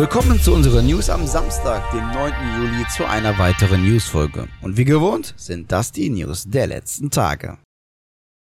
Willkommen zu unserer News am Samstag, dem 9. Juli, zu einer weiteren Newsfolge. Und wie gewohnt sind das die News der letzten Tage.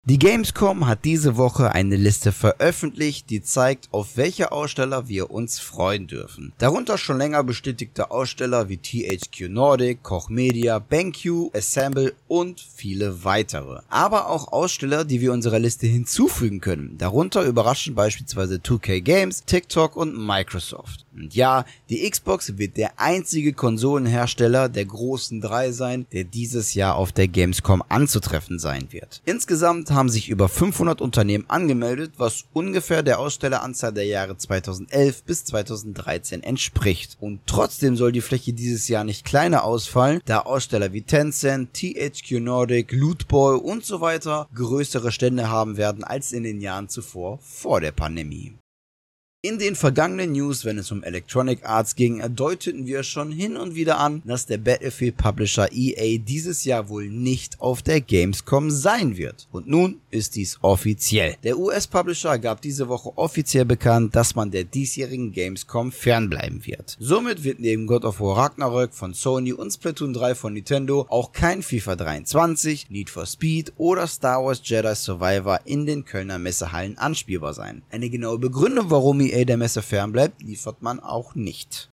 Die Gamescom hat diese Woche eine Liste veröffentlicht, die zeigt, auf welche Aussteller wir uns freuen dürfen. Darunter schon länger bestätigte Aussteller wie THQ Nordic, Koch Media, BenQ, Assemble und viele weitere. Aber auch Aussteller, die wir unserer Liste hinzufügen können. Darunter überraschen beispielsweise 2K Games, TikTok und Microsoft. Und ja, die Xbox wird der einzige Konsolenhersteller der großen drei sein, der dieses Jahr auf der Gamescom anzutreffen sein wird. Insgesamt haben sich über 500 Unternehmen angemeldet, was ungefähr der Ausstelleranzahl der Jahre 2011 bis 2013 entspricht. Und trotzdem soll die Fläche dieses Jahr nicht kleiner ausfallen, da Aussteller wie Tencent, THQ Nordic, Lootboy und so weiter größere Stände haben werden als in den Jahren zuvor vor der Pandemie. In den vergangenen News, wenn es um Electronic Arts ging, deuteten wir schon hin und wieder an, dass der Battlefield Publisher EA dieses Jahr wohl nicht auf der Gamescom sein wird. Und nun ist dies offiziell. Der US-Publisher gab diese Woche offiziell bekannt, dass man der diesjährigen Gamescom fernbleiben wird. Somit wird neben God of War Ragnarök von Sony und Splatoon 3 von Nintendo auch kein FIFA 23, Need for Speed oder Star Wars Jedi Survivor in den Kölner Messehallen anspielbar sein. Eine genaue Begründung, warum EA EA der Messe fernbleibt, liefert man auch nicht.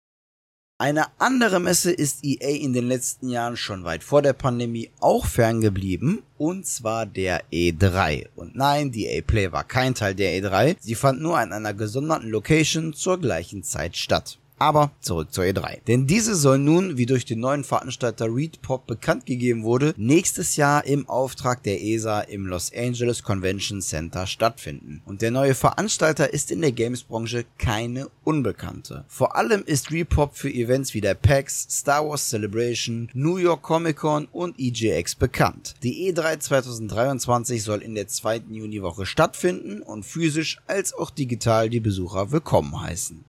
Eine andere Messe ist EA in den letzten Jahren schon weit vor der Pandemie auch ferngeblieben, und zwar der E3. Und nein, die EA Play war kein Teil der E3, sie fand nur an einer gesonderten Location zur gleichen Zeit statt. Aber zurück zur E3. Denn diese soll nun, wie durch den neuen Veranstalter Reed Pop bekannt gegeben wurde, nächstes Jahr im Auftrag der ESA im Los Angeles Convention Center stattfinden. Und der neue Veranstalter ist in der Games-Branche keine Unbekannte. Vor allem ist Repop für Events wie der PAX, Star Wars Celebration, New York Comic Con und EJX bekannt. Die E3 2023 soll in der zweiten Juniwoche stattfinden und physisch als auch digital die Besucher willkommen heißen.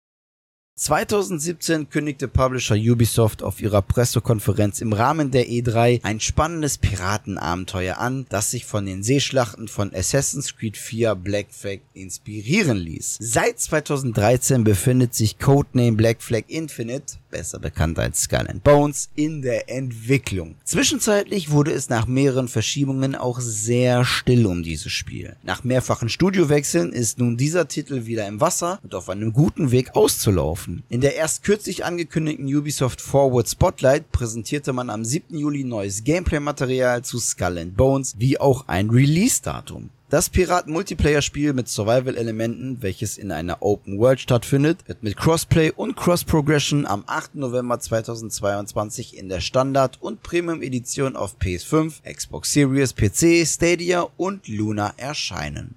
2017 kündigte Publisher Ubisoft auf ihrer Pressekonferenz im Rahmen der E3 ein spannendes Piratenabenteuer an, das sich von den Seeschlachten von Assassin's Creed 4 Black Flag inspirieren ließ. Seit 2013 befindet sich Codename Black Flag Infinite, besser bekannt als Skull and Bones, in der Entwicklung. Zwischenzeitlich wurde es nach mehreren Verschiebungen auch sehr still um dieses Spiel. Nach mehrfachen Studiowechseln ist nun dieser Titel wieder im Wasser und auf einem guten Weg auszulaufen laufen. In der erst kürzlich angekündigten Ubisoft Forward Spotlight präsentierte man am 7. Juli neues Gameplay-Material zu Skull and Bones, wie auch ein Release-Datum. Das Piraten-Multiplayer-Spiel mit Survival-Elementen, welches in einer Open World stattfindet, wird mit Crossplay und Cross-Progression am 8. November 2022 in der Standard- und Premium-Edition auf PS5, Xbox Series, PC, Stadia und Luna erscheinen.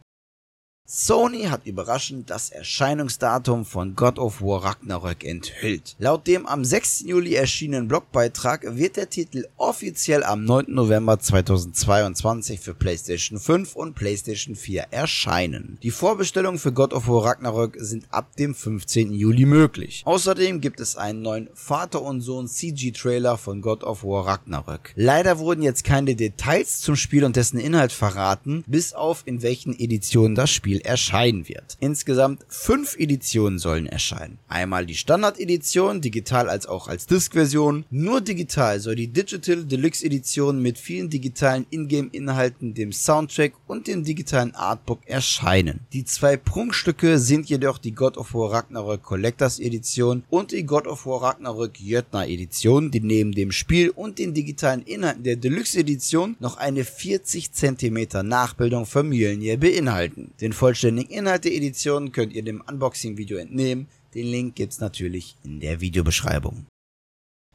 Sony hat überraschend das Erscheinungsdatum von God of War Ragnarök enthüllt. Laut dem am 6. Juli erschienenen Blogbeitrag wird der Titel offiziell am 9. November 2022 für PlayStation 5 und PlayStation 4 erscheinen. Die Vorbestellungen für God of War Ragnarök sind ab dem 15. Juli möglich. Außerdem gibt es einen neuen Vater und Sohn CG-Trailer von God of War Ragnarök. Leider wurden jetzt keine Details zum Spiel und dessen Inhalt verraten, bis auf in welchen Editionen das Spiel erscheinen wird. Insgesamt fünf Editionen sollen erscheinen. Einmal die Standard-Edition, digital als auch als Disk-Version. Nur digital soll die Digital Deluxe Edition mit vielen digitalen Ingame-Inhalten, dem Soundtrack und dem digitalen Artbook erscheinen. Die zwei Prunkstücke sind jedoch die God of War Ragnarök Collectors Edition und die God of War Ragnarök Jötnar Edition, die neben dem Spiel und den digitalen Inhalten der Deluxe Edition noch eine 40 cm Nachbildung von Mjölnir beinhalten. Den vollständigen Inhalt der Edition könnt ihr dem Unboxing-Video entnehmen. Den Link gibt's natürlich in der Videobeschreibung.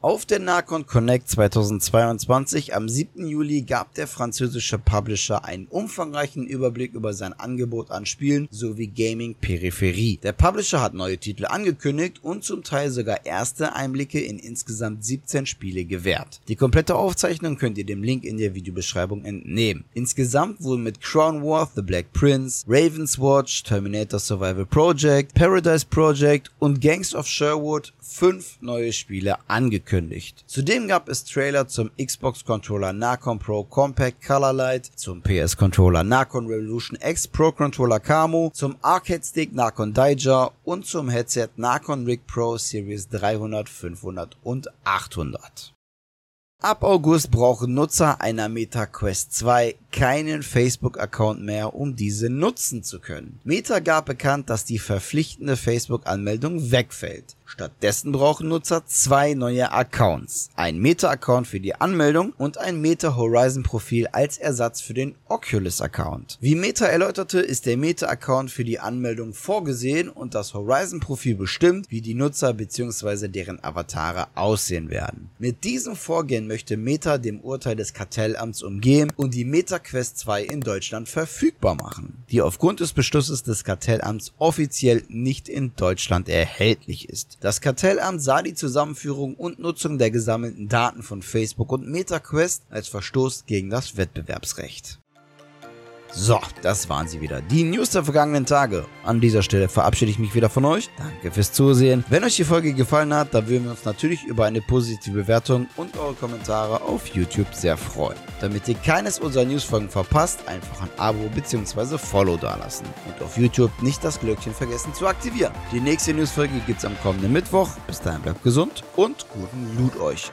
Auf der Narcon Connect 2022 am 7. Juli gab der französische Publisher einen umfangreichen Überblick über sein Angebot an Spielen sowie Gaming-Peripherie. Der Publisher hat neue Titel angekündigt und zum Teil sogar erste Einblicke in insgesamt 17 Spiele gewährt. Die komplette Aufzeichnung könnt ihr dem Link in der Videobeschreibung entnehmen. Insgesamt wurden mit Crown War, The Black Prince, Raven's Watch, Terminator Survival Project, Paradise Project und Gangs of Sherwood fünf neue Spiele angekündigt angekündigt. Zudem gab es Trailer zum Xbox Controller Nacon Pro Compact Color Light, zum PS Controller Nacon Revolution X Pro Controller Camo, zum Arcade Stick Nacon Daija und zum Headset Nacon Rig Pro Series 300, 500 und 800. Ab August brauchen Nutzer einer Meta Quest 2 keinen Facebook-Account mehr, um diese nutzen zu können. Meta gab bekannt, dass die verpflichtende Facebook-Anmeldung wegfällt. Stattdessen brauchen Nutzer zwei neue Accounts. Ein Meta-Account für die Anmeldung und ein Meta Horizon-Profil als Ersatz für den Oculus-Account. Wie Meta erläuterte, ist der Meta-Account für die Anmeldung vorgesehen und das Horizon-Profil bestimmt, wie die Nutzer bzw. deren Avatare aussehen werden. Mit diesem Vorgehen möchte Meta dem Urteil des Kartellamts umgehen und die Meta Quest 2 in Deutschland verfügbar machen, die aufgrund des Beschlusses des Kartellamts offiziell nicht in Deutschland erhältlich ist. Das Kartellamt sah die Zusammenführung und Nutzung der gesammelten Daten von Facebook und MetaQuest als Verstoß gegen das Wettbewerbsrecht. So, das waren sie wieder. Die News der vergangenen Tage. An dieser Stelle verabschiede ich mich wieder von euch. Danke fürs Zusehen. Wenn euch die Folge gefallen hat, dann würden wir uns natürlich über eine positive Bewertung und eure Kommentare auf YouTube sehr freuen. Damit ihr keines unserer Newsfolgen verpasst, einfach ein Abo bzw. Follow dalassen. Und auf YouTube nicht das Glöckchen vergessen zu aktivieren. Die nächste Newsfolge gibt es am kommenden Mittwoch. Bis dahin bleibt gesund und guten Loot euch.